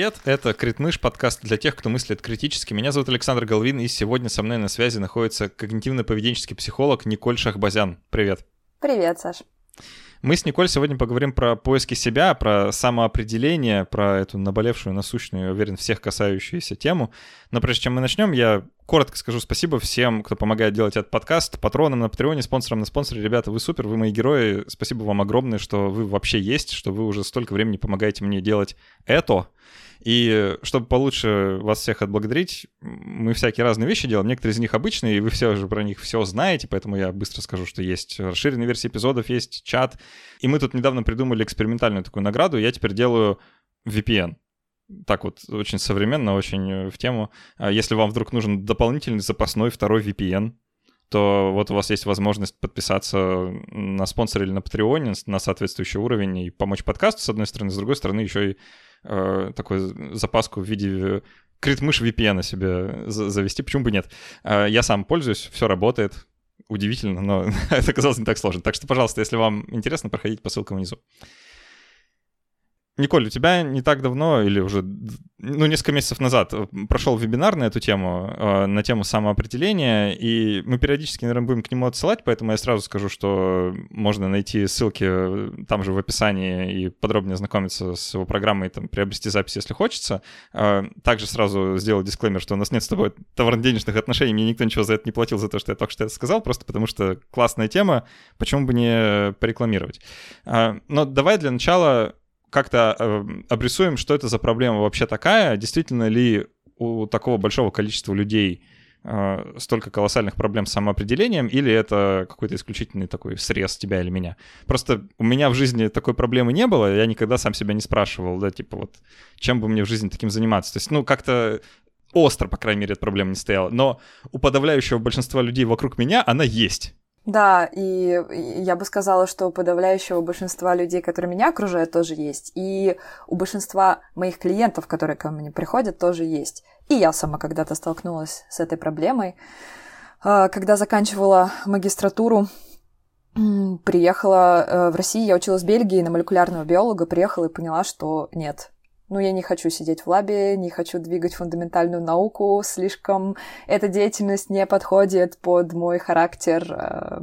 Привет, это Критмыш, подкаст для тех, кто мыслит критически. Меня зовут Александр Головин, и сегодня со мной на связи находится когнитивно-поведенческий психолог Николь Шахбазян. Привет. Привет, Саш. Мы с Николь сегодня поговорим про поиски себя, про самоопределение, про эту наболевшую, насущную, я уверен, всех касающуюся тему. Но прежде чем мы начнем, я коротко скажу спасибо всем, кто помогает делать этот подкаст, патронам на Патреоне, спонсорам на спонсоре. Ребята, вы супер, вы мои герои. Спасибо вам огромное, что вы вообще есть, что вы уже столько времени помогаете мне делать это. И чтобы получше вас всех отблагодарить, мы всякие разные вещи делаем. Некоторые из них обычные, и вы все уже про них все знаете, поэтому я быстро скажу, что есть расширенные версии эпизодов, есть чат. И мы тут недавно придумали экспериментальную такую награду. Я теперь делаю VPN так вот очень современно, очень в тему. А если вам вдруг нужен дополнительный запасной второй VPN, то вот у вас есть возможность подписаться на спонсор или на Патреоне на соответствующий уровень и помочь подкасту, с одной стороны, с другой стороны, еще и э, такую запаску в виде крит-мышь VPN себе завести, почему бы нет. Э, я сам пользуюсь, все работает, удивительно, но это оказалось не так сложно. Так что, пожалуйста, если вам интересно, проходите по ссылкам внизу. Николь, у тебя не так давно, или уже, ну, несколько месяцев назад э, прошел вебинар на эту тему, э, на тему самоопределения, и мы периодически, наверное, будем к нему отсылать, поэтому я сразу скажу, что можно найти ссылки э, там же в описании и подробнее ознакомиться с его программой, там, приобрести запись, если хочется. Также сразу сделал дисклеймер, что у нас нет с тобой товарно-денежных отношений, мне никто ничего за это не платил, за то, что я только что это сказал, просто потому что классная тема, почему бы не порекламировать. Но давай для начала как-то э, обрисуем, что это за проблема вообще такая, действительно ли у такого большого количества людей э, столько колоссальных проблем с самоопределением, или это какой-то исключительный такой срез тебя или меня. Просто у меня в жизни такой проблемы не было, я никогда сам себя не спрашивал, да, типа вот, чем бы мне в жизни таким заниматься. То есть, ну, как-то остро, по крайней мере, эта проблема не стояла. Но у подавляющего большинства людей вокруг меня она есть. Да, и я бы сказала, что у подавляющего большинства людей, которые меня окружают, тоже есть. И у большинства моих клиентов, которые ко мне приходят, тоже есть. И я сама когда-то столкнулась с этой проблемой. А, когда заканчивала магистратуру, приехала э, в Россию, я училась в Бельгии на молекулярного биолога, приехала и поняла, что нет, ну, я не хочу сидеть в лабе, не хочу двигать фундаментальную науку, слишком эта деятельность не подходит под мой характер, э,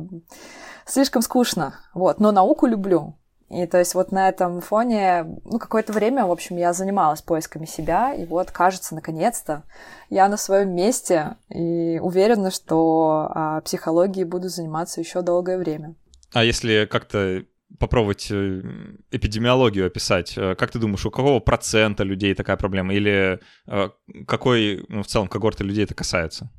слишком скучно, вот, но науку люблю. И то есть вот на этом фоне, ну, какое-то время, в общем, я занималась поисками себя, и вот, кажется, наконец-то я на своем месте и уверена, что а, психологией буду заниматься еще долгое время. А если как-то попробовать э, эпидемиологию описать. Э, как ты думаешь, у какого процента людей такая проблема? Или э, какой ну, в целом когорты людей это касается?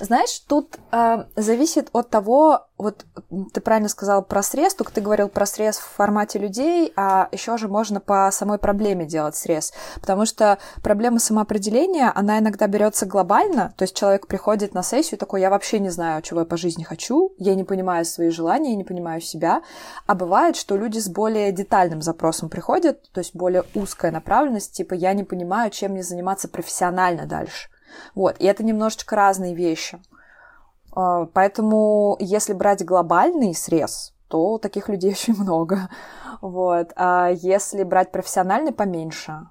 Знаешь, тут э, зависит от того, вот ты правильно сказал про срез, только ты говорил про срез в формате людей, а еще же можно по самой проблеме делать срез, потому что проблема самоопределения, она иногда берется глобально, то есть человек приходит на сессию такой, я вообще не знаю, чего я по жизни хочу, я не понимаю свои желания, я не понимаю себя, а бывает, что люди с более детальным запросом приходят, то есть более узкая направленность, типа я не понимаю, чем мне заниматься профессионально дальше. Вот, и это немножечко разные вещи. А, поэтому, если брать глобальный срез, то таких людей очень много. Вот. А если брать профессиональный, поменьше.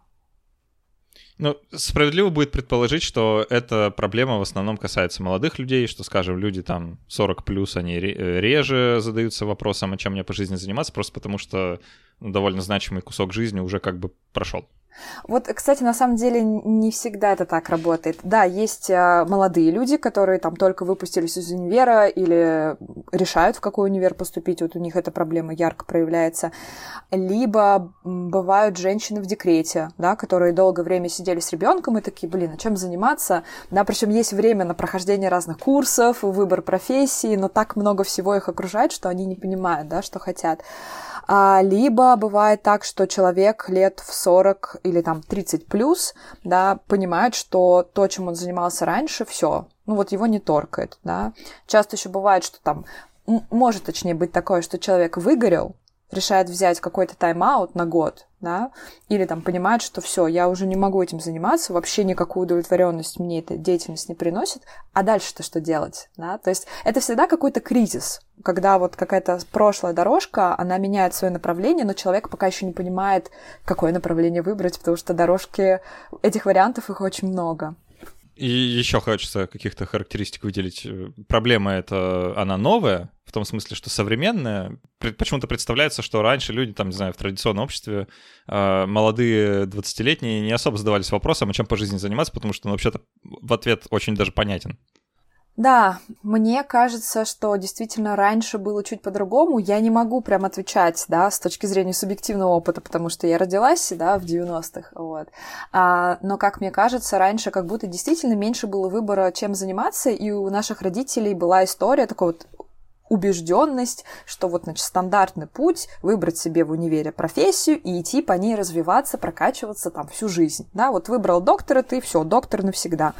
Ну, справедливо будет предположить, что эта проблема в основном касается молодых людей, что, скажем, люди там 40 плюс, они реже задаются вопросом, а чем мне по жизни заниматься, просто потому что ну, довольно значимый кусок жизни уже как бы прошел. Вот, кстати, на самом деле не всегда это так работает. Да, есть а, молодые люди, которые там только выпустились из универа или решают, в какой универ поступить, вот у них эта проблема ярко проявляется. Либо бывают женщины в декрете, да, которые долгое время сидели с ребенком и такие, блин, а чем заниматься? Да, причем есть время на прохождение разных курсов, выбор профессии, но так много всего их окружает, что они не понимают, да, что хотят. А, либо бывает так, что человек лет в 40 или там 30 плюс, да, понимает, что то, чем он занимался раньше, все, ну вот его не торкает, да. Часто еще бывает, что там может, точнее, быть такое, что человек выгорел, решает взять какой-то тайм-аут на год, да, или там понимает, что все, я уже не могу этим заниматься, вообще никакую удовлетворенность мне эта деятельность не приносит, а дальше-то что делать, да, то есть это всегда какой-то кризис, когда вот какая-то прошлая дорожка, она меняет свое направление, но человек пока еще не понимает, какое направление выбрать, потому что дорожки, этих вариантов их очень много. И еще хочется каких-то характеристик выделить. Проблема это она новая, в том смысле, что современная. Почему-то представляется, что раньше люди, там, не знаю, в традиционном обществе, э, молодые 20-летние не особо задавались вопросом, а чем по жизни заниматься, потому что, ну, вообще-то, в ответ очень даже понятен. Да, мне кажется, что действительно раньше было чуть по-другому. Я не могу прям отвечать, да, с точки зрения субъективного опыта, потому что я родилась, да, в 90-х, вот. А, но, как мне кажется, раньше как будто действительно меньше было выбора, чем заниматься, и у наших родителей была история такой вот убежденность, что вот, значит, стандартный путь выбрать себе в универе профессию и идти по ней развиваться, прокачиваться там всю жизнь, да, вот выбрал доктора, ты все, доктор навсегда.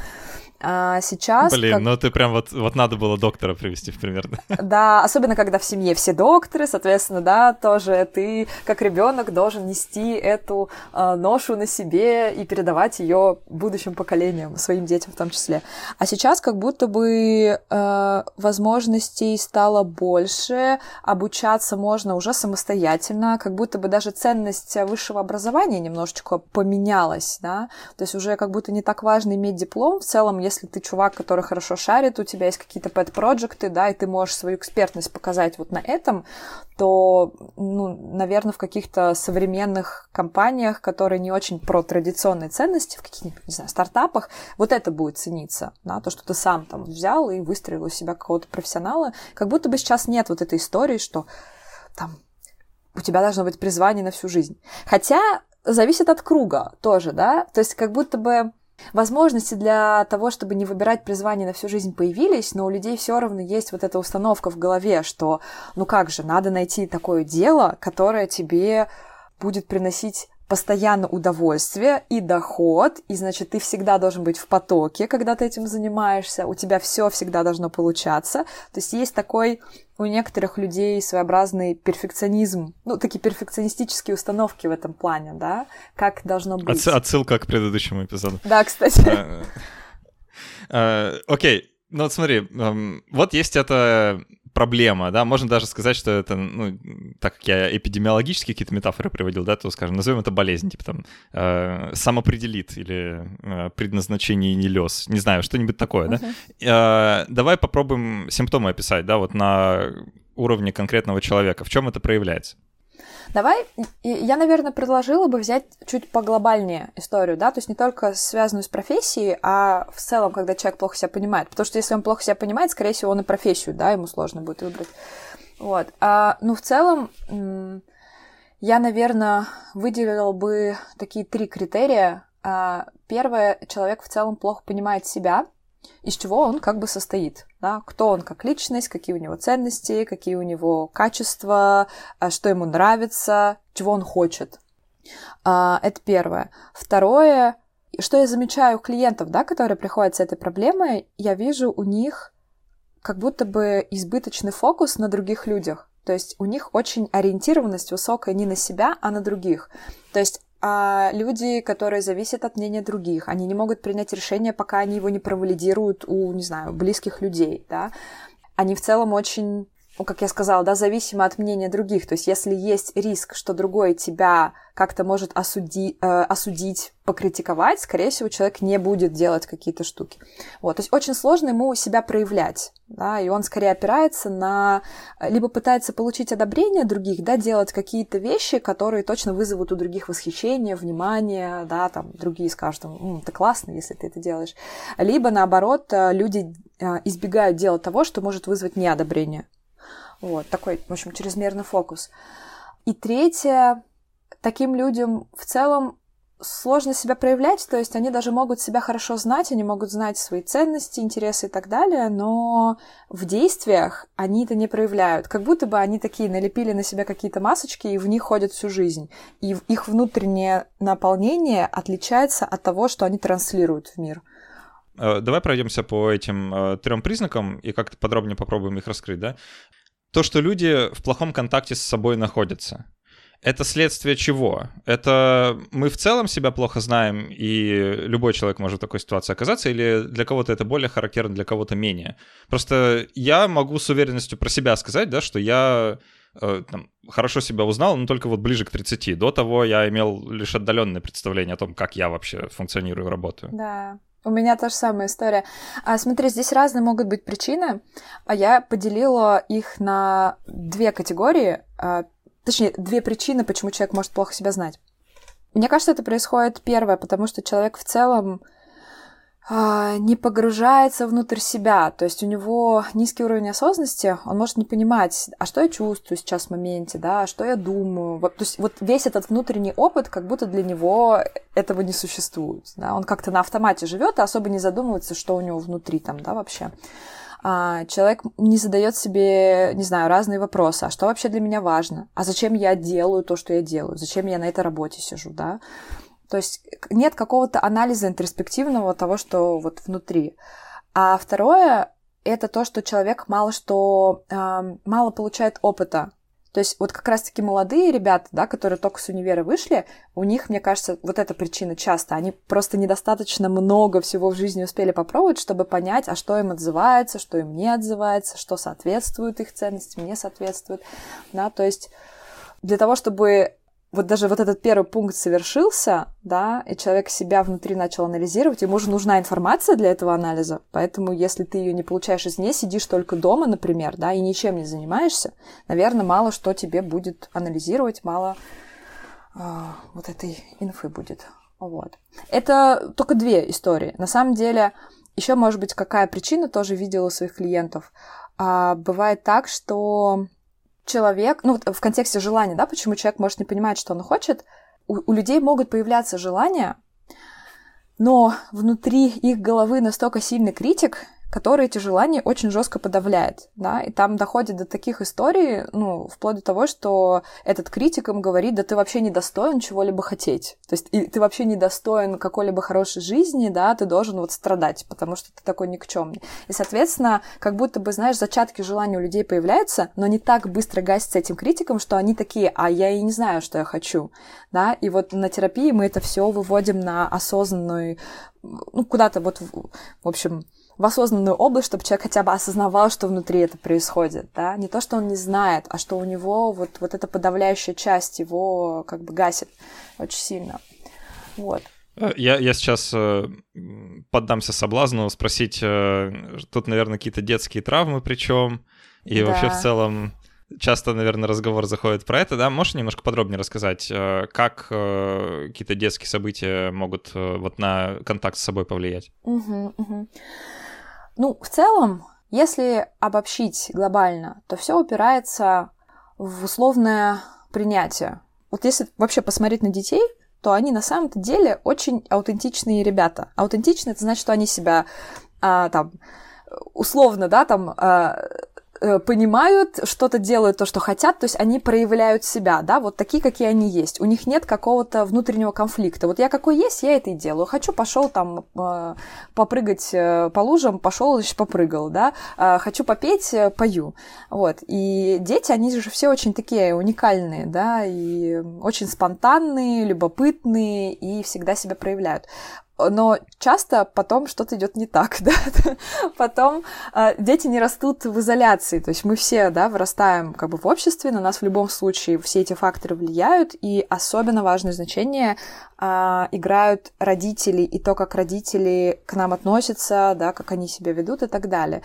А сейчас... Блин, как... ну ты прям вот, вот надо было доктора привести в пример. Да, особенно когда в семье все докторы, соответственно, да, тоже ты как ребенок должен нести эту э, ношу на себе и передавать ее будущим поколениям, своим детям в том числе. А сейчас как будто бы э, возможностей стало больше, обучаться можно уже самостоятельно, как будто бы даже ценность высшего образования немножечко поменялась, да, то есть уже как будто не так важно иметь диплом, в целом, если если ты чувак, который хорошо шарит, у тебя есть какие-то пэт-проекты, да, и ты можешь свою экспертность показать вот на этом, то, ну, наверное, в каких-то современных компаниях, которые не очень про традиционные ценности, в каких-нибудь, не знаю, стартапах, вот это будет цениться, да, то, что ты сам там взял и выстроил из себя какого-то профессионала, как будто бы сейчас нет вот этой истории, что там у тебя должно быть призвание на всю жизнь. Хотя зависит от круга тоже, да, то есть как будто бы Возможности для того, чтобы не выбирать призвание на всю жизнь появились, но у людей все равно есть вот эта установка в голове, что ну как же, надо найти такое дело, которое тебе будет приносить постоянно удовольствие и доход, и, значит, ты всегда должен быть в потоке, когда ты этим занимаешься, у тебя все всегда должно получаться. То есть есть такой у некоторых людей своеобразный перфекционизм, ну, такие перфекционистические установки в этом плане, да, как должно быть. Отсылка к предыдущему эпизоду. Да, кстати. Э, э, окей, ну вот смотри, эм, вот есть эта проблема, да, можно даже сказать, что это, ну, так как я эпидемиологические какие-то метафоры приводил, да, то, скажем, назовем это болезнь, типа там э, самопределит или э, предназначение не лез, не знаю, что-нибудь такое, uh-huh. да. Э, давай попробуем симптомы описать, да, вот на уровне конкретного человека, в чем это проявляется? Давай, я, наверное, предложила бы взять чуть поглобальнее историю, да, то есть не только связанную с профессией, а в целом, когда человек плохо себя понимает. Потому что если он плохо себя понимает, скорее всего, он и профессию, да, ему сложно будет выбрать. Вот. А, ну, в целом, я, наверное, выделила бы такие три критерия. А, первое, человек в целом плохо понимает себя, из чего он как бы состоит. Да? Кто он как личность, какие у него ценности, какие у него качества, а, что ему нравится, чего он хочет. А, это первое. Второе, что я замечаю у клиентов, да, которые приходят с этой проблемой, я вижу у них как будто бы избыточный фокус на других людях. То есть у них очень ориентированность высокая не на себя, а на других. То есть а люди, которые зависят от мнения других. Они не могут принять решение, пока они его не провалидируют у, не знаю, близких людей, да. Они в целом очень как я сказала, да, зависимо от мнения других. То есть, если есть риск, что другой тебя как-то может осуди, э, осудить, покритиковать, скорее всего, человек не будет делать какие-то штуки. Вот, то есть, очень сложно ему себя проявлять, да, и он скорее опирается на... Либо пытается получить одобрение других, да, делать какие-то вещи, которые точно вызовут у других восхищение, внимание, да, там, другие скажут, М, ты классно, если ты это делаешь. Либо, наоборот, э, люди э, избегают делать того, что может вызвать неодобрение. Вот, такой, в общем, чрезмерный фокус. И третье, таким людям в целом сложно себя проявлять, то есть они даже могут себя хорошо знать, они могут знать свои ценности, интересы и так далее, но в действиях они это не проявляют. Как будто бы они такие налепили на себя какие-то масочки и в них ходят всю жизнь. И их внутреннее наполнение отличается от того, что они транслируют в мир. Э, давай пройдемся по этим э, трем признакам и как-то подробнее попробуем их раскрыть, да? то, что люди в плохом контакте с собой находятся. это следствие чего? Это мы в целом себя плохо знаем, и любой человек может в такой ситуации оказаться, или для кого-то это более характерно, для кого-то менее? Просто я могу с уверенностью про себя сказать, да, что я э, там, хорошо себя узнал, но только вот ближе к 30. До того я имел лишь отдаленное представление о том, как я вообще функционирую, работаю. Да. У меня та же самая история. А, смотри, здесь разные могут быть причины, а я поделила их на две категории. А, Точнее, две причины, почему человек может плохо себя знать. Мне кажется, это происходит первое, потому что человек в целом не погружается внутрь себя. То есть у него низкий уровень осознанности, он может не понимать, а что я чувствую сейчас в моменте, да, а что я думаю. Вот, то есть вот весь этот внутренний опыт, как будто для него этого не существует. Да? Он как-то на автомате живет и особо не задумывается, что у него внутри там, да, вообще а, человек не задает себе, не знаю, разные вопросы. А что вообще для меня важно? А зачем я делаю то, что я делаю? Зачем я на этой работе сижу, да? То есть нет какого-то анализа интроспективного того, что вот внутри. А второе — это то, что человек мало что, э, мало получает опыта то есть вот как раз-таки молодые ребята, да, которые только с универа вышли, у них, мне кажется, вот эта причина часто. Они просто недостаточно много всего в жизни успели попробовать, чтобы понять, а что им отзывается, что им не отзывается, что соответствует их ценностям, не соответствует. Да, то есть для того, чтобы вот даже вот этот первый пункт совершился, да, и человек себя внутри начал анализировать, ему же нужна информация для этого анализа, поэтому если ты ее не получаешь извне, сидишь только дома, например, да, и ничем не занимаешься, наверное, мало что тебе будет анализировать, мало э, вот этой инфы будет. Вот. Это только две истории. На самом деле, еще, может быть, какая причина, тоже видела у своих клиентов. А, бывает так, что человек, ну, в контексте желания, да, почему человек может не понимать, что он хочет, у, у людей могут появляться желания, но внутри их головы настолько сильный критик, который эти желания очень жестко подавляет, да, и там доходит до таких историй, ну, вплоть до того, что этот критик им говорит, да ты вообще не достоин чего-либо хотеть, то есть и ты вообще не достоин какой-либо хорошей жизни, да, ты должен вот страдать, потому что ты такой никчемный. И, соответственно, как будто бы, знаешь, зачатки желания у людей появляются, но не так быстро гасятся этим критиком, что они такие, а я и не знаю, что я хочу, да, и вот на терапии мы это все выводим на осознанную, ну, куда-то вот, в общем, в осознанную область, чтобы человек хотя бы осознавал, что внутри это происходит, да, не то, что он не знает, а что у него вот, вот эта подавляющая часть его как бы гасит очень сильно, вот. Э, я, я сейчас э, поддамся соблазну спросить, э, тут, наверное, какие-то детские травмы причем, и да. вообще в целом часто, наверное, разговор заходит про это, да? Можешь немножко подробнее рассказать, э, как э, какие-то детские события могут вот на контакт с собой повлиять? Угу, угу. Ну, в целом, если обобщить глобально, то все упирается в условное принятие. Вот если вообще посмотреть на детей, то они на самом-то деле очень аутентичные ребята. Аутентичные это значит, что они себя а, там условно, да, там а, понимают, что-то делают то, что хотят, то есть они проявляют себя, да, вот такие, какие они есть. У них нет какого-то внутреннего конфликта. Вот я какой есть, я это и делаю. Хочу, пошел там э, попрыгать э, по лужам, пошел, значит, попрыгал, да. Хочу попеть, пою. Вот. И дети, они же все очень такие уникальные, да, и очень спонтанные, любопытные и всегда себя проявляют но часто потом что-то идет не так, да, потом э, дети не растут в изоляции, то есть мы все, да, вырастаем как бы в обществе, на нас в любом случае все эти факторы влияют, и особенно важное значение э, играют родители и то, как родители к нам относятся, да, как они себя ведут и так далее.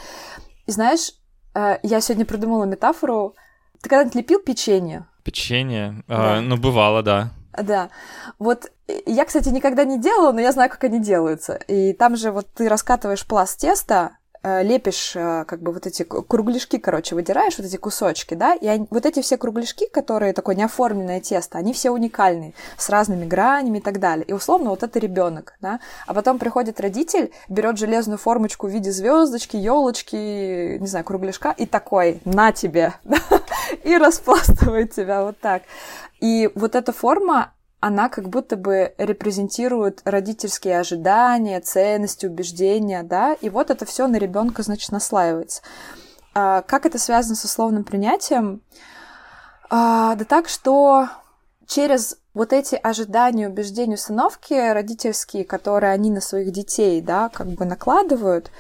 И знаешь, э, я сегодня придумала метафору, ты когда-нибудь лепил печенье? Печенье? Да. А, ну, бывало, да. Да. Вот я, кстати, никогда не делала, но я знаю, как они делаются. И там же вот ты раскатываешь пласт теста, э, лепишь э, как бы вот эти кругляшки, короче, выдираешь вот эти кусочки, да, и они, вот эти все кругляшки, которые такое неоформленное тесто, они все уникальные, с разными гранями и так далее. И условно вот это ребенок, да, а потом приходит родитель, берет железную формочку в виде звездочки, елочки, не знаю, кругляшка и такой, на тебе, и распластывает тебя вот так. И вот эта форма, она как будто бы репрезентирует родительские ожидания, ценности, убеждения, да, и вот это все на ребенка, значит, наслаивается. А, как это связано с условным принятием? А, да так, что через вот эти ожидания, убеждения, установки родительские, которые они на своих детей, да, как бы накладывают,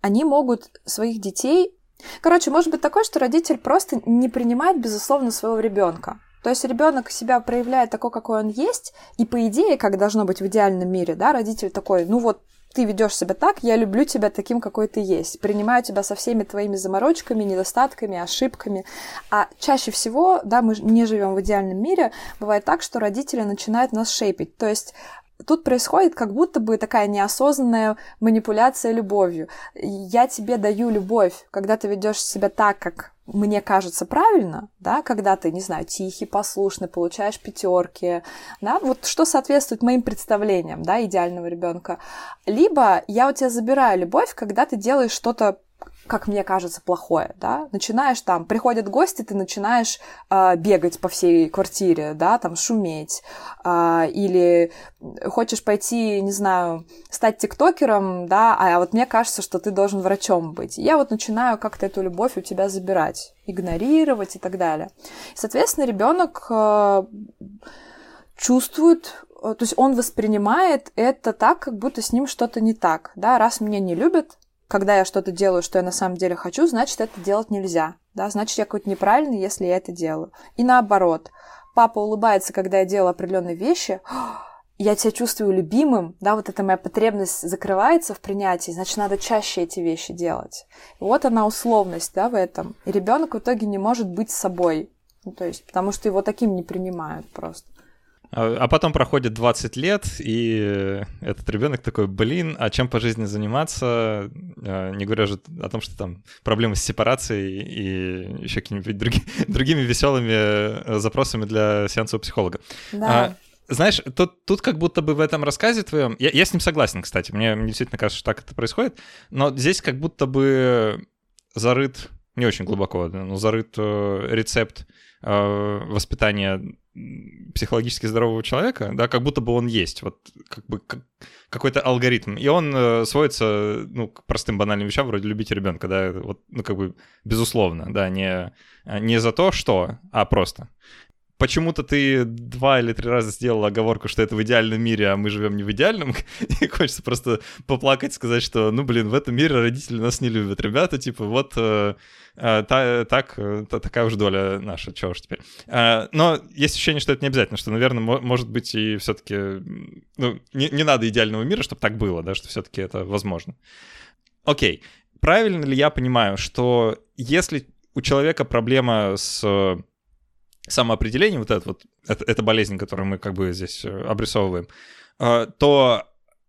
они могут своих детей... Короче, может быть такое, что родитель просто не принимает, безусловно, своего ребенка. То есть ребенок себя проявляет такой, какой он есть, и по идее, как должно быть в идеальном мире, да, родитель такой, ну вот ты ведешь себя так, я люблю тебя таким, какой ты есть. Принимаю тебя со всеми твоими заморочками, недостатками, ошибками. А чаще всего, да, мы не живем в идеальном мире, бывает так, что родители начинают нас шейпить. То есть Тут происходит как будто бы такая неосознанная манипуляция любовью. Я тебе даю любовь, когда ты ведешь себя так, как мне кажется правильно, да, когда ты, не знаю, тихий, послушный, получаешь пятерки, да, вот что соответствует моим представлениям, да, идеального ребенка. Либо я у тебя забираю любовь, когда ты делаешь что-то как мне кажется, плохое, да, начинаешь там, приходят гости, ты начинаешь э, бегать по всей квартире, да, там шуметь, э, или хочешь пойти, не знаю, стать тиктокером, да, а вот мне кажется, что ты должен врачом быть. я вот начинаю как-то эту любовь у тебя забирать, игнорировать и так далее. соответственно, ребенок э, чувствует то есть он воспринимает это так, как будто с ним что-то не так, да, раз меня не любят, когда я что-то делаю, что я на самом деле хочу, значит, это делать нельзя. Да? Значит, я какой-то неправильный, если я это делаю. И наоборот. Папа улыбается, когда я делаю определенные вещи, я себя чувствую любимым, да, вот эта моя потребность закрывается в принятии, значит, надо чаще эти вещи делать. И вот она условность, да, в этом. И ребенок в итоге не может быть собой, ну, то есть, потому что его таким не принимают просто. А, а потом проходит 20 лет, и этот ребенок такой, блин, а чем по жизни заниматься? А, не говоря же о том, что там проблемы с сепарацией и еще какими-нибудь други, другими веселыми э, запросами для сеанса у психолога. Да. А, знаешь, тут, тут как будто бы в этом рассказе твоем... Я, я с ним согласен, кстати. Мне, мне действительно кажется, что так это происходит. Но здесь как будто бы зарыт, не очень глубоко, но зарыт э, рецепт э, воспитания психологически здорового человека, да, как будто бы он есть, вот как бы как, какой-то алгоритм, и он э, сводится, ну, к простым банальным вещам, вроде любить ребенка, да, вот, ну, как бы, безусловно, да, не, не за то, что, а просто почему-то ты два или три раза сделал оговорку, что это в идеальном мире, а мы живем не в идеальном, и хочется просто поплакать, сказать, что, ну, блин, в этом мире родители нас не любят. Ребята, типа, вот э, э, та, так, э, та, такая уж доля наша, чего уж теперь. Э, но есть ощущение, что это не обязательно, что, наверное, может быть и все-таки, ну, не, не надо идеального мира, чтобы так было, да, что все-таки это возможно. Окей, правильно ли я понимаю, что если у человека проблема с самоопределение, вот это вот, это, это болезнь, которую мы как бы здесь э, обрисовываем, э, то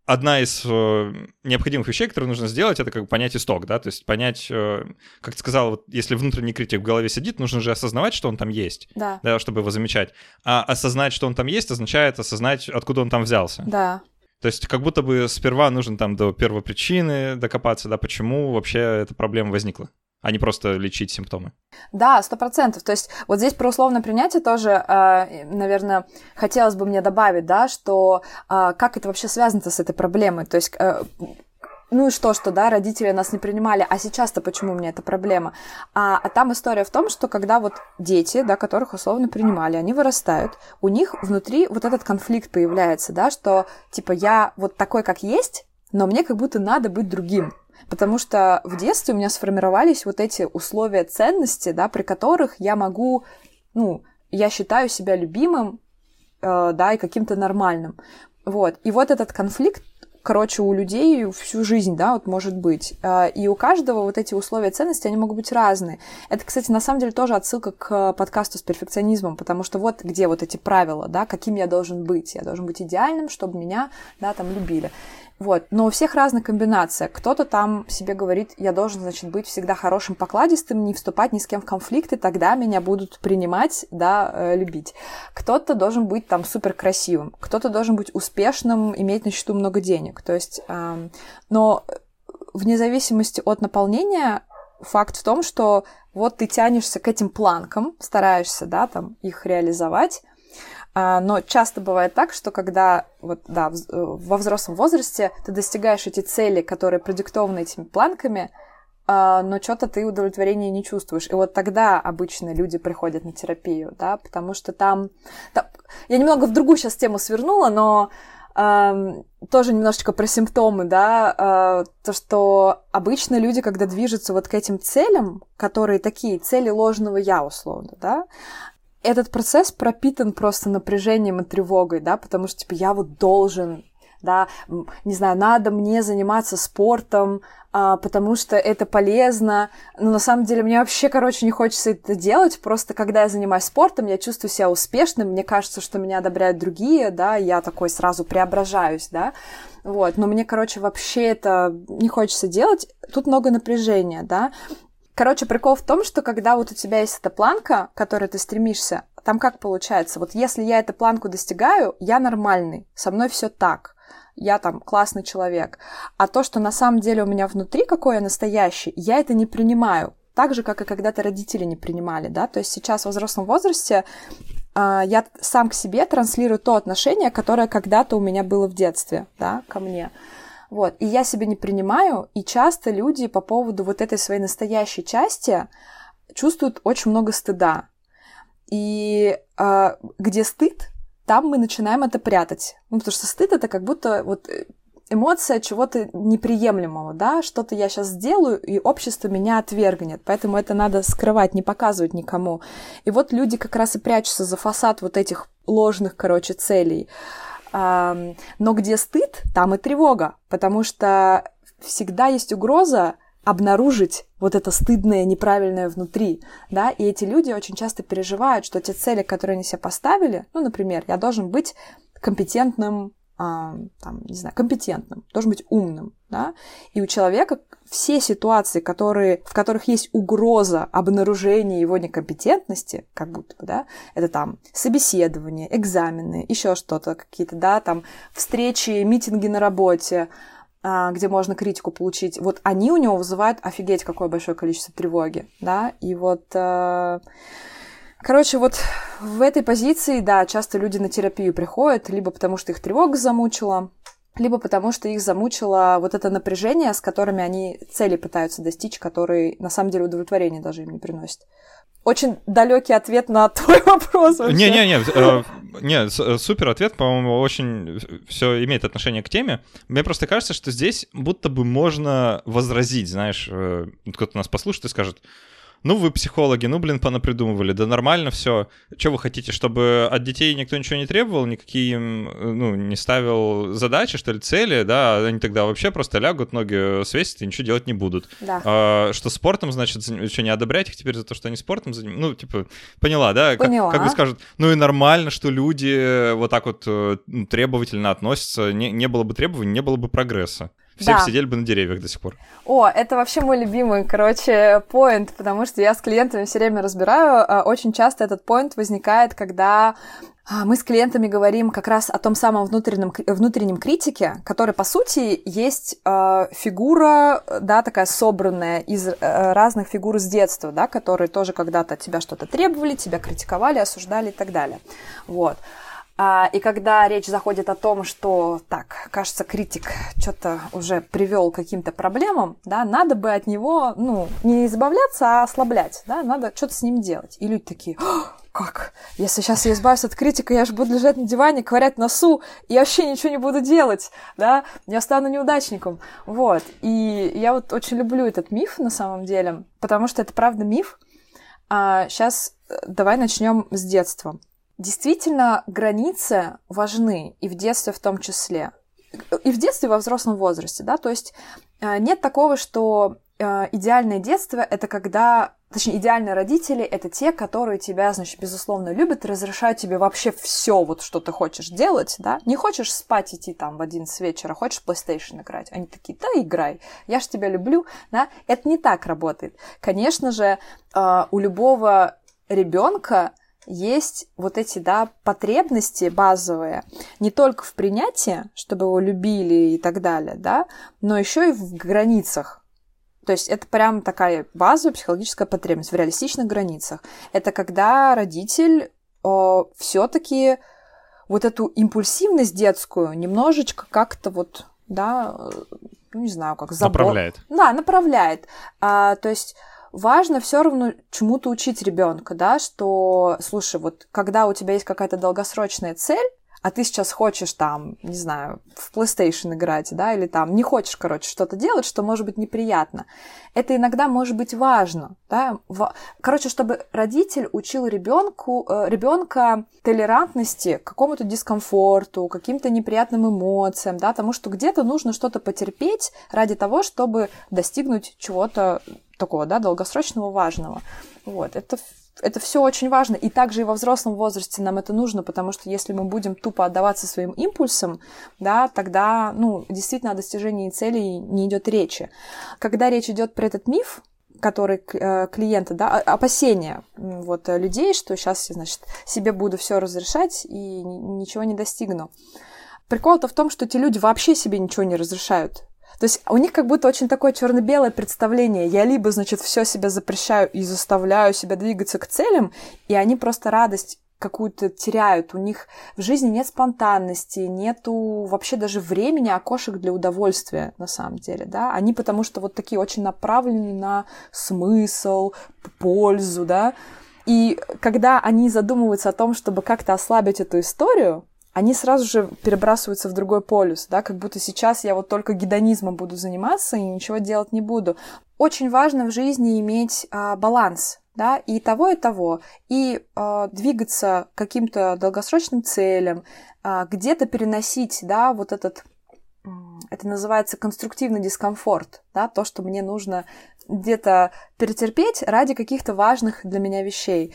одна из э, необходимых вещей, которые нужно сделать, это как бы понять исток, да, то есть понять, как ты сказал, вот если внутренний критик в голове сидит, нужно же осознавать, что он там есть, да. да, чтобы его замечать. А осознать, что он там есть, означает осознать, откуда он там взялся. Да. То есть как будто бы сперва нужно там до первопричины докопаться, да, почему вообще эта проблема возникла а не просто лечить симптомы. Да, сто процентов. То есть вот здесь про условное принятие тоже, э, наверное, хотелось бы мне добавить, да, что э, как это вообще связано с этой проблемой. То есть э, ну и что, что, да, родители нас не принимали, а сейчас-то почему у меня эта проблема? А, а там история в том, что когда вот дети, да, которых условно принимали, они вырастают, у них внутри вот этот конфликт появляется, да, что типа я вот такой, как есть, но мне как будто надо быть другим. Потому что в детстве у меня сформировались вот эти условия ценности, да, при которых я могу, ну, я считаю себя любимым, э, да, и каким-то нормальным. Вот. И вот этот конфликт, короче, у людей всю жизнь, да, вот может быть. Э, и у каждого вот эти условия ценности, они могут быть разные. Это, кстати, на самом деле тоже отсылка к подкасту с перфекционизмом, потому что вот где вот эти правила, да, каким я должен быть. Я должен быть идеальным, чтобы меня, да, там любили. Вот. Но у всех разная комбинация. Кто-то там себе говорит, я должен, значит, быть всегда хорошим, покладистым, не вступать ни с кем в конфликты, тогда меня будут принимать, да, э, любить. Кто-то должен быть там супер красивым, кто-то должен быть успешным, иметь на счету много денег. То есть, э, но вне зависимости от наполнения, факт в том, что вот ты тянешься к этим планкам, стараешься, да, там их реализовать, но часто бывает так, что когда вот, да, во взрослом возрасте ты достигаешь эти цели, которые продиктованы этими планками, а, но что-то ты удовлетворения не чувствуешь. И вот тогда обычно люди приходят на терапию, да, потому что там... там... Я немного в другую сейчас тему свернула, но э, тоже немножечко про симптомы, да, э, то, что обычно люди, когда движутся вот к этим целям, которые такие, цели ложного я, условно, да, этот процесс пропитан просто напряжением и тревогой, да, потому что, типа, я вот должен да, не знаю, надо мне заниматься спортом, а, потому что это полезно. Но на самом деле мне вообще, короче, не хочется это делать. Просто когда я занимаюсь спортом, я чувствую себя успешным, мне кажется, что меня одобряют другие, да, я такой сразу преображаюсь, да. Вот, но мне, короче, вообще это не хочется делать. Тут много напряжения, да. Короче, прикол в том, что когда вот у тебя есть эта планка, к которой ты стремишься, там как получается? Вот если я эту планку достигаю, я нормальный, со мной все так я там классный человек. А то, что на самом деле у меня внутри, какой я настоящий, я это не принимаю. Так же, как и когда-то родители не принимали, да. То есть сейчас в взрослом возрасте э, я сам к себе транслирую то отношение, которое когда-то у меня было в детстве, да, ко мне. Вот. И я себя не принимаю, и часто люди по поводу вот этой своей настоящей части чувствуют очень много стыда. И э, где стыд, там мы начинаем это прятать. Ну, потому что стыд это как будто вот э, эмоция чего-то неприемлемого, да, что-то я сейчас сделаю, и общество меня отвергнет, поэтому это надо скрывать, не показывать никому. И вот люди как раз и прячутся за фасад вот этих ложных, короче, целей. Но где стыд, там и тревога, потому что всегда есть угроза обнаружить вот это стыдное, неправильное внутри, да, и эти люди очень часто переживают, что те цели, которые они себе поставили, ну, например, я должен быть компетентным, там, не знаю, компетентным, должен быть умным, да, и у человека все ситуации, которые, в которых есть угроза обнаружения его некомпетентности, как будто бы, да, это там собеседование, экзамены, еще что-то, какие-то, да, там встречи, митинги на работе, а, где можно критику получить, вот они у него вызывают офигеть какое большое количество тревоги, да, и вот... Э, короче, вот в этой позиции, да, часто люди на терапию приходят, либо потому что их тревога замучила, либо потому что их замучило вот это напряжение, с которыми они цели пытаются достичь, которые на самом деле удовлетворения даже им не приносят очень далекий ответ на твой вопрос. Не-не-не, э, не, э, супер ответ, по-моему, очень все имеет отношение к теме. Мне просто кажется, что здесь будто бы можно возразить, знаешь, э, кто-то нас послушает и скажет, ну вы психологи, ну блин, понапридумывали, да нормально все. Что вы хотите, чтобы от детей никто ничего не требовал, никакие им, ну, не ставил задачи, что ли, цели, да, они тогда вообще просто лягут, ноги свесят и ничего делать не будут. Да. А, что спортом, значит, что не одобрять их теперь за то, что они спортом занимаются, ну, типа, поняла, да? Поняла. Как, как бы скажут, ну и нормально, что люди вот так вот э, требовательно относятся, не, не было бы требований, не было бы прогресса. Все да. сидели бы на деревьях до сих пор. О, это вообще мой любимый, короче, поинт, потому что я с клиентами все время разбираю. А, очень часто этот поинт возникает, когда а, мы с клиентами говорим как раз о том самом внутреннем, внутреннем критике, который, по сути, есть э, фигура, да, такая собранная из э, разных фигур с детства, да, которые тоже когда-то тебя что-то требовали, тебя критиковали, осуждали и так далее. Вот. А, и когда речь заходит о том, что, так, кажется, критик что-то уже привел к каким-то проблемам, да, надо бы от него, ну, не избавляться, а ослаблять, да, надо что-то с ним делать. И люди такие, как? Если сейчас я избавлюсь от критика, я же буду лежать на диване, ковырять носу, и вообще ничего не буду делать, да, я стану неудачником. Вот. И я вот очень люблю этот миф на самом деле, потому что это правда миф. А сейчас э, давай начнем с детства. Действительно, границы важны, и в детстве в том числе. И в детстве, и во взрослом возрасте, да, то есть э, нет такого, что э, идеальное детство — это когда точнее, идеальные родители — это те, которые тебя, значит, безусловно любят и разрешают тебе вообще все, вот, что ты хочешь делать, да? Не хочешь спать идти там в 11 вечера, хочешь PlayStation играть. Они такие, да, играй, я ж тебя люблю, да? Это не так работает. Конечно же, э, у любого ребенка есть вот эти, да, потребности базовые, не только в принятии, чтобы его любили и так далее, да, но еще и в границах. То есть это прям такая базовая психологическая потребность в реалистичных границах. Это когда родитель э, все-таки вот эту импульсивность детскую немножечко как-то вот, да, ну, не знаю, как забор. Направляет. Да, направляет. А, то есть важно все равно чему-то учить ребенка, да, что, слушай, вот когда у тебя есть какая-то долгосрочная цель, а ты сейчас хочешь там, не знаю, в PlayStation играть, да, или там не хочешь, короче, что-то делать, что может быть неприятно. Это иногда может быть важно, да. Короче, чтобы родитель учил ребенку, э, ребенка толерантности к какому-то дискомфорту, каким-то неприятным эмоциям, да, тому, что где-то нужно что-то потерпеть ради того, чтобы достигнуть чего-то такого, да, долгосрочного важного. Вот, это это все очень важно. И также и во взрослом возрасте нам это нужно, потому что если мы будем тупо отдаваться своим импульсам, да, тогда, ну, действительно о достижении целей не идет речи. Когда речь идет про этот миф, который э, клиента, да, опасения вот людей, что сейчас, значит, себе буду все разрешать и ничего не достигну. Прикол-то в том, что эти люди вообще себе ничего не разрешают. То есть у них как будто очень такое черно-белое представление. Я либо, значит, все себя запрещаю и заставляю себя двигаться к целям, и они просто радость какую-то теряют. У них в жизни нет спонтанности, нету вообще даже времени, окошек для удовольствия на самом деле, да. Они потому что вот такие очень направлены на смысл, пользу, да. И когда они задумываются о том, чтобы как-то ослабить эту историю, они сразу же перебрасываются в другой полюс, да, как будто сейчас я вот только гедонизмом буду заниматься и ничего делать не буду. Очень важно в жизни иметь а, баланс, да, и того, и того, и а, двигаться к каким-то долгосрочным целям, а, где-то переносить, да, вот этот это называется конструктивный дискомфорт, да, то, что мне нужно где-то перетерпеть ради каких-то важных для меня вещей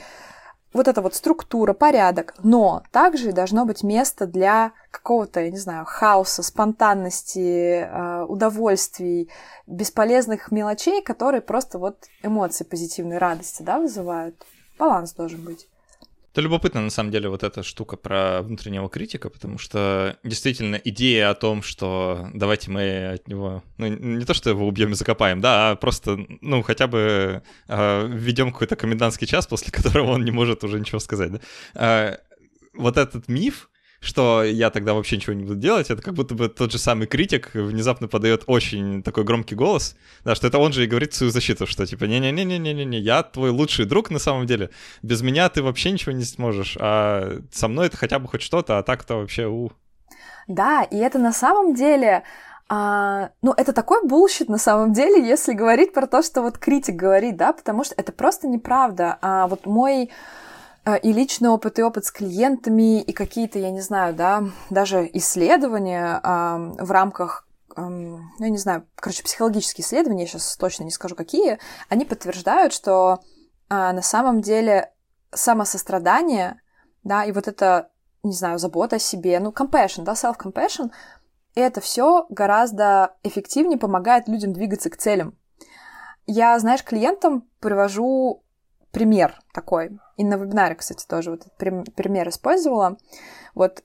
вот эта вот структура, порядок, но также должно быть место для какого-то, я не знаю, хаоса, спонтанности, э, удовольствий, бесполезных мелочей, которые просто вот эмоции позитивной радости, да, вызывают. Баланс должен быть. Это любопытно, на самом деле, вот эта штука про внутреннего критика, потому что действительно идея о том, что давайте мы от него, ну, не то, что его убьем и закопаем, да, а просто, ну, хотя бы э, а, введем какой-то комендантский час, после которого он не может уже ничего сказать, да. Э, вот этот миф, что я тогда вообще ничего не буду делать, это как будто бы тот же самый критик внезапно подает очень такой громкий голос, да, что это он же и говорит свою защиту, что типа не-не-не-не-не-не, я твой лучший друг на самом деле, без меня ты вообще ничего не сможешь, а со мной это хотя бы хоть что-то, а так-то вообще у. Да, и это на самом деле а, ну, это такой bullshit на самом деле, если говорить про то, что вот критик говорит, да, потому что это просто неправда. А вот мой и личный опыт, и опыт с клиентами, и какие-то, я не знаю, да, даже исследования э, в рамках ну, я не знаю, короче, психологические исследования, я сейчас точно не скажу какие, они подтверждают, что а, на самом деле самосострадание, да, и вот это, не знаю, забота о себе, ну, compassion, да, self-compassion, это все гораздо эффективнее помогает людям двигаться к целям. Я, знаешь, клиентам привожу пример такой. И на вебинаре, кстати, тоже вот этот пример использовала. Вот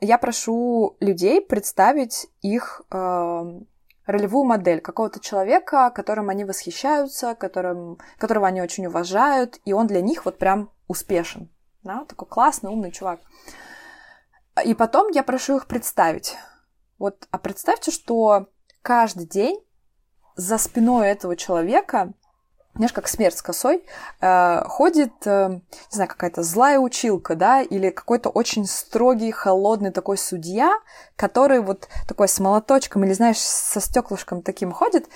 я прошу людей представить их э, ролевую модель какого-то человека, которым они восхищаются, которым, которого они очень уважают, и он для них вот прям успешен. Да? Такой классный, умный чувак. И потом я прошу их представить. Вот, а представьте, что каждый день за спиной этого человека знаешь, как смерть с косой, э, ходит, э, не знаю, какая-то злая училка, да, или какой-то очень строгий, холодный такой судья, который вот такой с молоточком или, знаешь, со стеклышком таким ходит,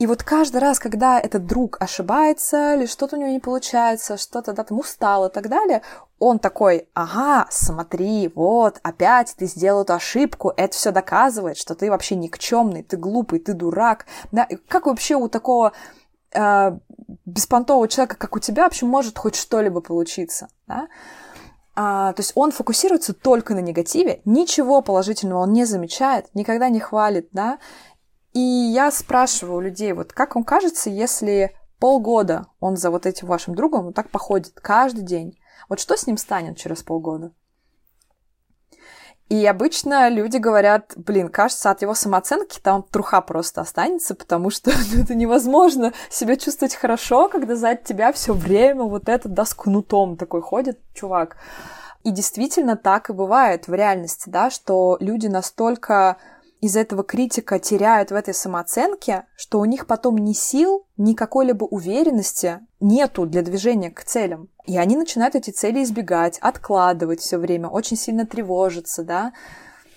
и вот каждый раз, когда этот друг ошибается, или что-то у него не получается, что-то да, там устал и так далее, он такой, ага, смотри, вот, опять ты сделал эту ошибку, это все доказывает, что ты вообще никчемный, ты глупый, ты дурак. Да? Как вообще у такого э, беспонтового человека, как у тебя, вообще может хоть что-либо получиться, да? А, то есть он фокусируется только на негативе, ничего положительного он не замечает, никогда не хвалит, да? И я спрашиваю у людей, вот как вам кажется, если полгода он за вот этим вашим другом вот так походит каждый день, вот что с ним станет через полгода? И обычно люди говорят, блин, кажется, от его самооценки там труха просто останется, потому что ну, это невозможно себя чувствовать хорошо, когда за тебя все время вот этот, да, с кнутом такой ходит чувак. И действительно так и бывает в реальности, да, что люди настолько из-за этого критика теряют в этой самооценке, что у них потом ни сил, ни какой-либо уверенности нету для движения к целям. И они начинают эти цели избегать, откладывать все время, очень сильно тревожиться, да.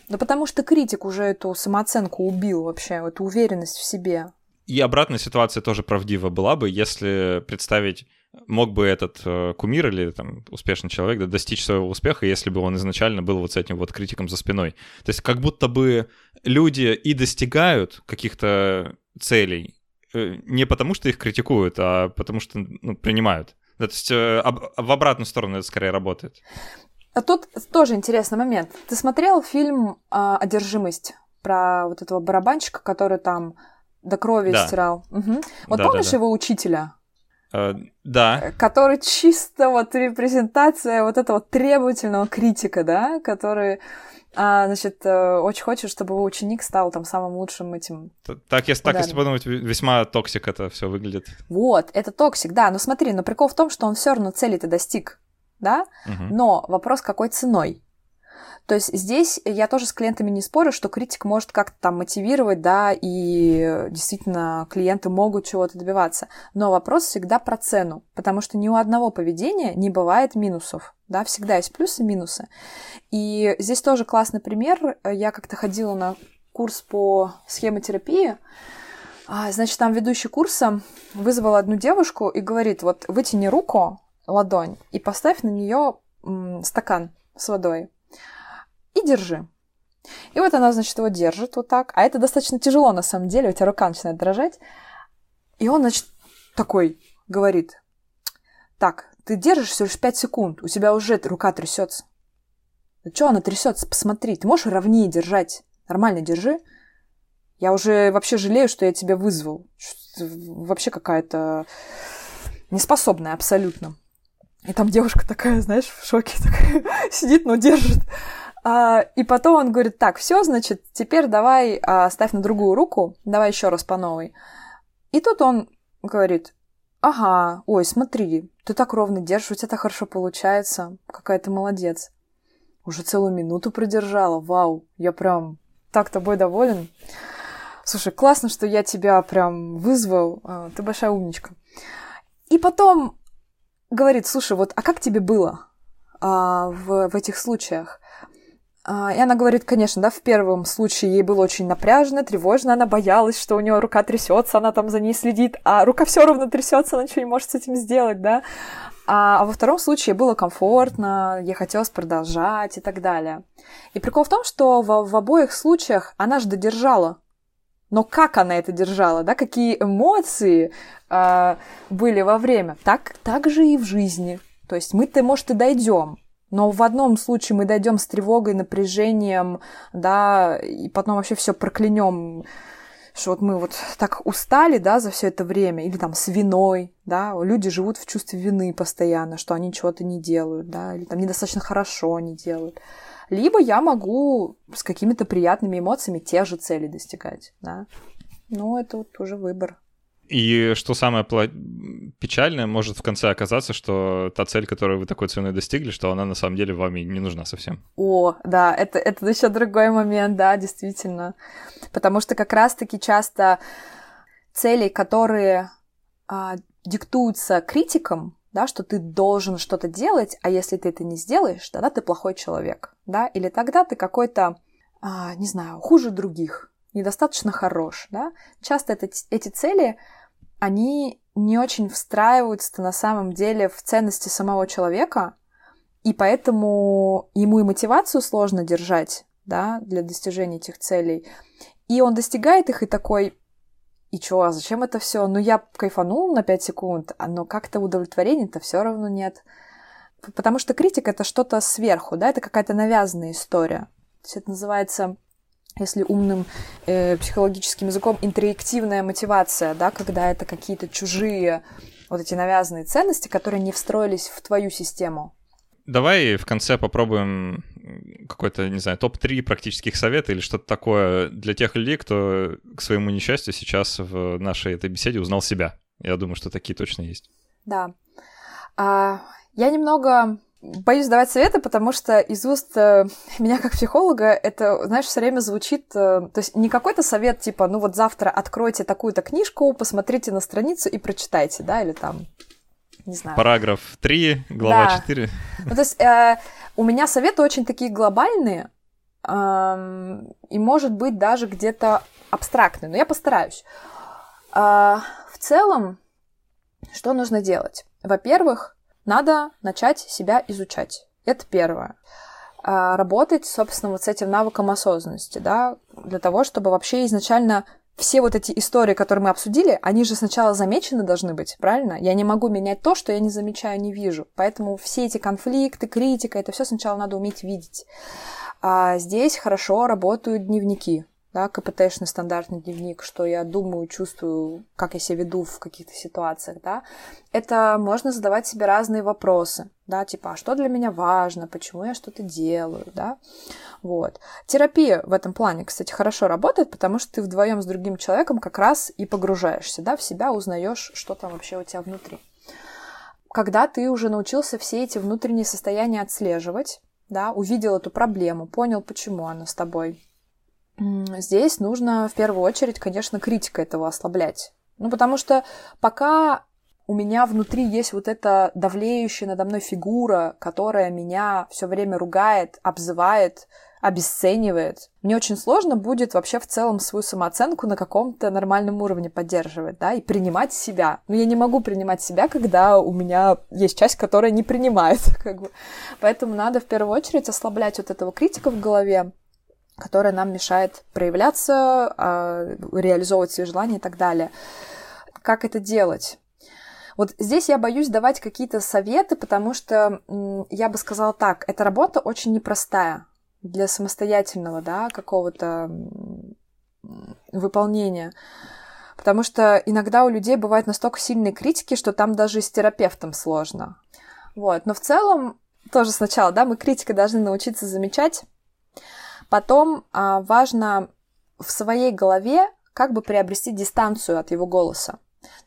Да потому что критик уже эту самооценку убил вообще, эту уверенность в себе. И обратная ситуация тоже правдива была бы, если представить мог бы этот э, кумир или там успешный человек да, достичь своего успеха, если бы он изначально был вот с этим вот критиком за спиной. То есть как будто бы люди и достигают каких-то целей э, не потому, что их критикуют, а потому что ну, принимают. Да, то есть э, об, в обратную сторону это скорее работает. А тут тоже интересный момент. Ты смотрел фильм э, «Одержимость» про вот этого барабанщика, который там до крови да. стирал? Угу. Вот да, помнишь да, да. его учителя? Э, да. Который чисто вот репрезентация вот этого требовательного критика, да, который, а, значит, э, очень хочет, чтобы его ученик стал там самым лучшим этим. Так, если, так, если подумать, весьма toxic это все выглядит. Вот, это toxic, да, но смотри, но прикол в том, что он все равно цели-то достиг, да, угу. но вопрос какой ценой. То есть здесь я тоже с клиентами не спорю, что критик может как-то там мотивировать, да, и действительно клиенты могут чего-то добиваться. Но вопрос всегда про цену, потому что ни у одного поведения не бывает минусов. Да, всегда есть плюсы и минусы. И здесь тоже классный пример. Я как-то ходила на курс по схемотерапии. А, значит, там ведущий курса вызвал одну девушку и говорит, вот вытяни руку, ладонь, и поставь на нее стакан с водой и держи. И вот она, значит, его держит вот так. А это достаточно тяжело, на самом деле. У тебя рука начинает дрожать. И он, значит, такой говорит. Так, ты держишь всего лишь 5 секунд. У тебя уже рука трясется. Да что она трясется? Посмотри. Ты можешь ровнее держать? Нормально держи. Я уже вообще жалею, что я тебя вызвал. Вообще какая-то неспособная абсолютно. И там девушка такая, знаешь, в шоке такая сидит, но держит. А, и потом он говорит, так, все, значит, теперь давай а, ставь на другую руку, давай еще раз по новой. И тут он говорит, ага, ой, смотри, ты так ровно держишь, у тебя так хорошо получается, какая ты молодец. Уже целую минуту продержала, вау, я прям так тобой доволен. Слушай, классно, что я тебя прям вызвал, а, ты большая умничка. И потом говорит, слушай, вот, а как тебе было а, в, в этих случаях? А, и она говорит, конечно, да, в первом случае ей было очень напряжно, тревожно, она боялась, что у нее рука трясется, она там за ней следит, а рука все равно трясется, она ничего не может с этим сделать, да. А, а во втором случае было комфортно, ей хотелось продолжать и так далее. И прикол в том, что в, в обоих случаях она же додержала. Но как она это держала, да, какие эмоции э, были во время, так, так же и в жизни. То есть мы-то, может, и дойдем, но в одном случае мы дойдем с тревогой, напряжением, да, и потом вообще все проклянем, что вот мы вот так устали, да, за все это время, или там с виной, да, люди живут в чувстве вины постоянно, что они чего-то не делают, да, или там недостаточно хорошо они делают. Либо я могу с какими-то приятными эмоциями те же цели достигать, да. Ну, это вот уже выбор. И что самое печальное, может в конце оказаться, что та цель, которую вы такой ценой достигли, что она на самом деле вам и не нужна совсем. О, да, это, это еще другой момент, да, действительно. Потому что как раз-таки часто цели, которые а, диктуются критиком, да, что ты должен что-то делать, а если ты это не сделаешь, тогда ты плохой человек, да, или тогда ты какой-то, а, не знаю, хуже других, недостаточно хорош, да. Часто это, эти цели они не очень встраиваются на самом деле в ценности самого человека, и поэтому ему и мотивацию сложно держать, да, для достижения этих целей. И он достигает их и такой, и чё, а зачем это все? Ну, я кайфанул на 5 секунд, а но как-то удовлетворения-то все равно нет. Потому что критика — это что-то сверху, да, это какая-то навязанная история. То есть это называется если умным э, психологическим языком, интерактивная мотивация, да, когда это какие-то чужие вот эти навязанные ценности, которые не встроились в твою систему. Давай в конце попробуем какой-то, не знаю, топ-3 практических совета или что-то такое для тех людей, кто к своему несчастью сейчас в нашей этой беседе узнал себя. Я думаю, что такие точно есть. Да. А, я немного боюсь давать советы, потому что из уст э, меня как психолога это, знаешь, все время звучит... Э, то есть не какой-то совет типа, ну вот завтра откройте такую-то книжку, посмотрите на страницу и прочитайте, да, или там не знаю. Параграф 3, глава да. 4. Ну, то есть э, у меня советы очень такие глобальные, э, и, может быть, даже где-то абстрактные, но я постараюсь. Э, в целом, что нужно делать? Во-первых, надо начать себя изучать. Это первое. Э, работать, собственно, вот с этим навыком осознанности, да, для того, чтобы вообще изначально все вот эти истории, которые мы обсудили, они же сначала замечены должны быть, правильно? Я не могу менять то, что я не замечаю, не вижу. Поэтому все эти конфликты, критика, это все сначала надо уметь видеть. А здесь хорошо работают дневники да, КПТшный стандартный дневник, что я думаю, чувствую, как я себя веду в каких-то ситуациях, да, это можно задавать себе разные вопросы, да, типа, а что для меня важно, почему я что-то делаю, да, вот. Терапия в этом плане, кстати, хорошо работает, потому что ты вдвоем с другим человеком как раз и погружаешься, да, в себя, узнаешь, что там вообще у тебя внутри. Когда ты уже научился все эти внутренние состояния отслеживать, да, увидел эту проблему, понял, почему она с тобой здесь нужно в первую очередь, конечно, критика этого ослаблять. Ну, потому что пока у меня внутри есть вот эта давлеющая надо мной фигура, которая меня все время ругает, обзывает, обесценивает. Мне очень сложно будет вообще в целом свою самооценку на каком-то нормальном уровне поддерживать, да, и принимать себя. Но я не могу принимать себя, когда у меня есть часть, которая не принимает, как бы. Поэтому надо в первую очередь ослаблять вот этого критика в голове, которая нам мешает проявляться, а, реализовывать свои желания и так далее. Как это делать? Вот здесь я боюсь давать какие-то советы, потому что я бы сказала так, эта работа очень непростая для самостоятельного, да, какого-то выполнения. Потому что иногда у людей бывают настолько сильные критики, что там даже с терапевтом сложно. Вот. Но в целом, тоже сначала, да, мы критика должны научиться замечать, Потом а, важно в своей голове как бы приобрести дистанцию от его голоса.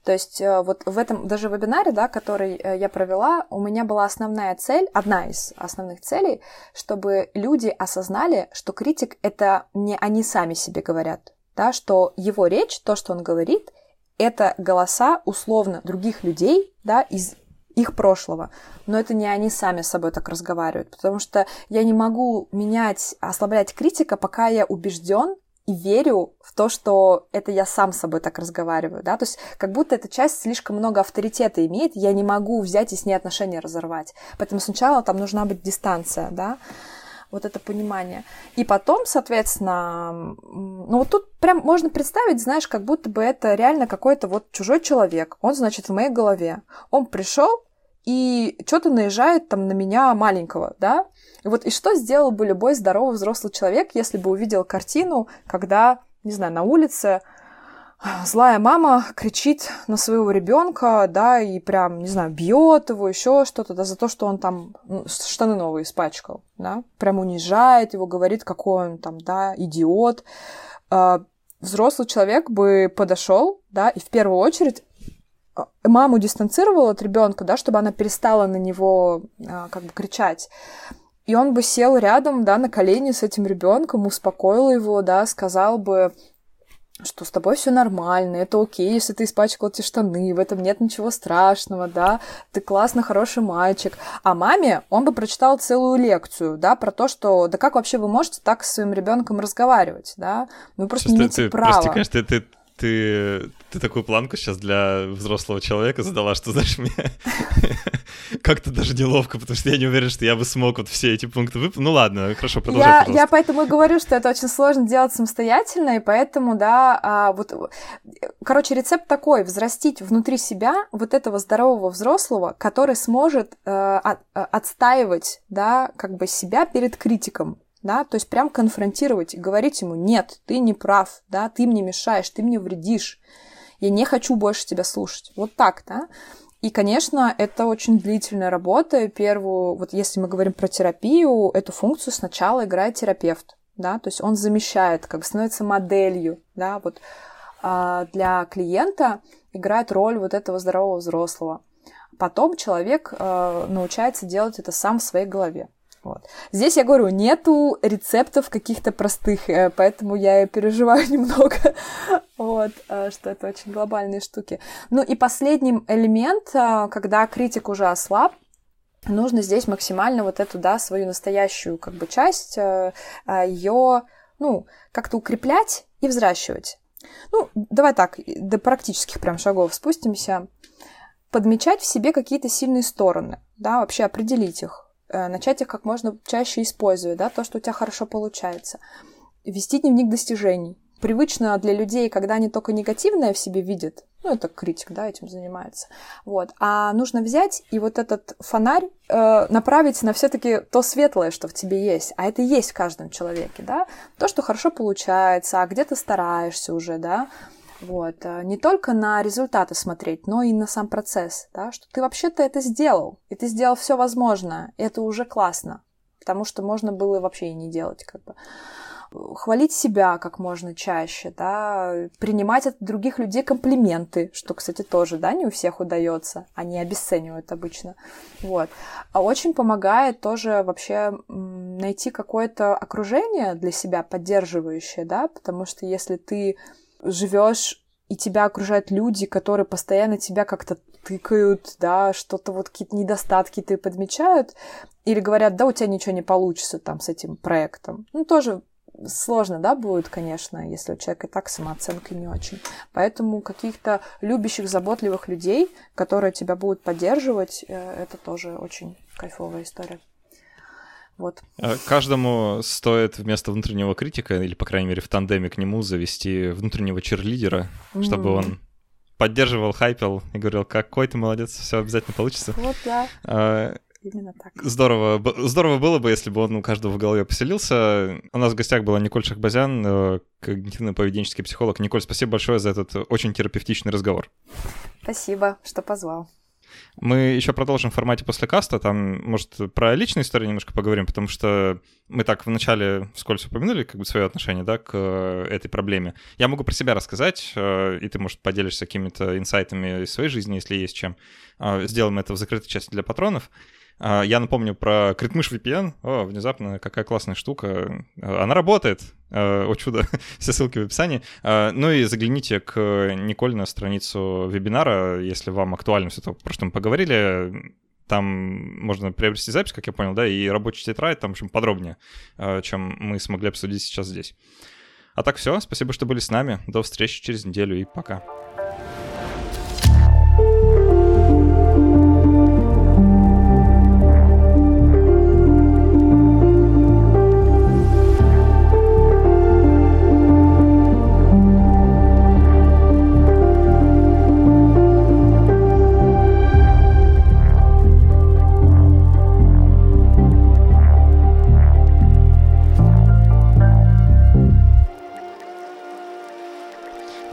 То есть э, вот в этом даже вебинаре, да, который э, я провела, у меня была основная цель, одна из основных целей, чтобы люди осознали, что критик это не они сами себе говорят, да, что его речь, то, что он говорит, это голоса условно других людей, да, из их прошлого. Но это не они сами с собой так разговаривают, потому что я не могу менять, ослаблять критика, пока я убежден и верю в то, что это я сам с собой так разговариваю, да, то есть как будто эта часть слишком много авторитета имеет, я не могу взять и с ней отношения разорвать. Поэтому сначала там нужна быть дистанция, да, вот это понимание. И потом, соответственно, ну вот тут прям можно представить, знаешь, как будто бы это реально какой-то вот чужой человек. Он, значит, в моей голове. Он пришел, и что-то наезжает там на меня маленького, да? И вот и что сделал бы любой здоровый взрослый человек, если бы увидел картину, когда, не знаю, на улице а, злая мама кричит на своего ребенка, да, и прям, не знаю, бьет его, еще что-то, да, за то, что он там ну, штаны новые испачкал, да, прям унижает его, говорит, какой он там, да, идиот. А, взрослый человек бы подошел, да, и в первую очередь маму дистанцировал от ребенка, да, чтобы она перестала на него а, как бы кричать. И он бы сел рядом, да, на колени с этим ребенком, успокоил его, да, сказал бы, что с тобой все нормально, это окей, если ты испачкал эти штаны, в этом нет ничего страшного, да, ты классно, хороший мальчик. А маме он бы прочитал целую лекцию, да, про то, что, да как вообще вы можете так с своим ребенком разговаривать, да, вы просто Сейчас не ты, права. Прости, конечно, ты, ты, ты такую планку сейчас для взрослого человека задала, что, знаешь, мне как-то даже неловко, потому что я не уверен, что я бы смог вот все эти пункты выполнить. Ну ладно, хорошо, продолжай, я, я поэтому и говорю, что это очень сложно делать самостоятельно, и поэтому, да, а, вот, короче, рецепт такой, взрастить внутри себя вот этого здорового взрослого, который сможет э, от, э, отстаивать, да, как бы себя перед критиком, да, то есть прям конфронтировать и говорить ему, нет, ты не прав, да, ты мне мешаешь, ты мне вредишь, я не хочу больше тебя слушать. Вот так, да. И, конечно, это очень длительная работа. Первую, вот если мы говорим про терапию, эту функцию сначала играет терапевт, да, то есть он замещает, как бы становится моделью, да, вот а, для клиента играет роль вот этого здорового взрослого. Потом человек э, научается делать это сам в своей голове. Вот. Здесь я говорю, нету рецептов каких-то простых, э, поэтому я переживаю немного, вот, э, что это очень глобальные штуки. Ну и последний элемент, э, когда критик уже ослаб, нужно здесь максимально вот эту, да, свою настоящую как бы часть, ее, ну, как-то укреплять и взращивать. Ну, давай так, до практических прям шагов спустимся. Подмечать в себе какие-то сильные стороны, да, вообще определить их начать их как можно чаще использовать, да, то, что у тебя хорошо получается. Вести дневник достижений. Привычно для людей, когда они только негативное в себе видят, ну, это критик, да, этим занимается, вот, а нужно взять и вот этот фонарь э, направить на все таки то светлое, что в тебе есть, а это есть в каждом человеке, да, то, что хорошо получается, а где ты стараешься уже, да, вот. Э, не только на результаты смотреть, но и на сам процесс, да, что ты вообще-то это сделал, и ты сделал все возможное, и это уже классно, потому что можно было вообще и не делать, как бы хвалить себя как можно чаще, да, принимать от других людей комплименты, что, кстати, тоже, да, не у всех удается, они обесценивают обычно, вот. А очень помогает тоже вообще найти какое-то окружение для себя поддерживающее, да, потому что если ты живешь и тебя окружают люди, которые постоянно тебя как-то тыкают, да, что-то вот какие-то недостатки ты подмечают, или говорят, да, у тебя ничего не получится там с этим проектом. Ну, тоже сложно, да, будет, конечно, если у человека и так самооценка не очень. Поэтому каких-то любящих, заботливых людей, которые тебя будут поддерживать, э, это тоже очень кайфовая история. Вот. А каждому стоит вместо внутреннего критика, или, по крайней мере, в тандеме к нему завести внутреннего черлидера, mm-hmm. чтобы он поддерживал, хайпел и говорил, какой ты молодец, все обязательно получится. Вот, да. А, Именно так. Здорово, здорово было бы, если бы он у каждого в голове поселился. У нас в гостях была Николь Шахбазян, э, когнитивно-поведенческий психолог. Николь, спасибо большое за этот очень терапевтичный разговор. Спасибо, что позвал. Мы еще продолжим в формате после каста, там, может, про личные истории немножко поговорим, потому что мы так вначале вскользь упомянули как бы свое отношение, да, к э, этой проблеме. Я могу про себя рассказать, э, и ты, может, поделишься какими-то инсайтами из своей жизни, если есть чем. Э, сделаем это в закрытой части для патронов. А, я напомню про Критмыш VPN. О, внезапно, какая классная штука. А, она работает. А, о чудо, все ссылки в описании. Ну и загляните к Николь на страницу вебинара, если вам актуально все то, про что мы поговорили. Там можно приобрести запись, как я понял, да, и рабочий тетрадь там, в общем, подробнее, чем мы смогли обсудить сейчас здесь. А так все, спасибо, что были с нами. До встречи через неделю и пока.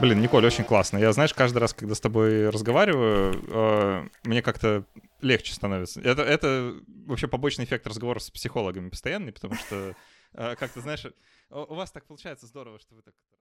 Блин, Николь, очень классно. Я, знаешь, каждый раз, когда с тобой разговариваю, э, мне как-то легче становится. Это, это вообще побочный эффект разговора с психологами постоянный, потому что, э, как ты знаешь, у вас так получается здорово, что вы так...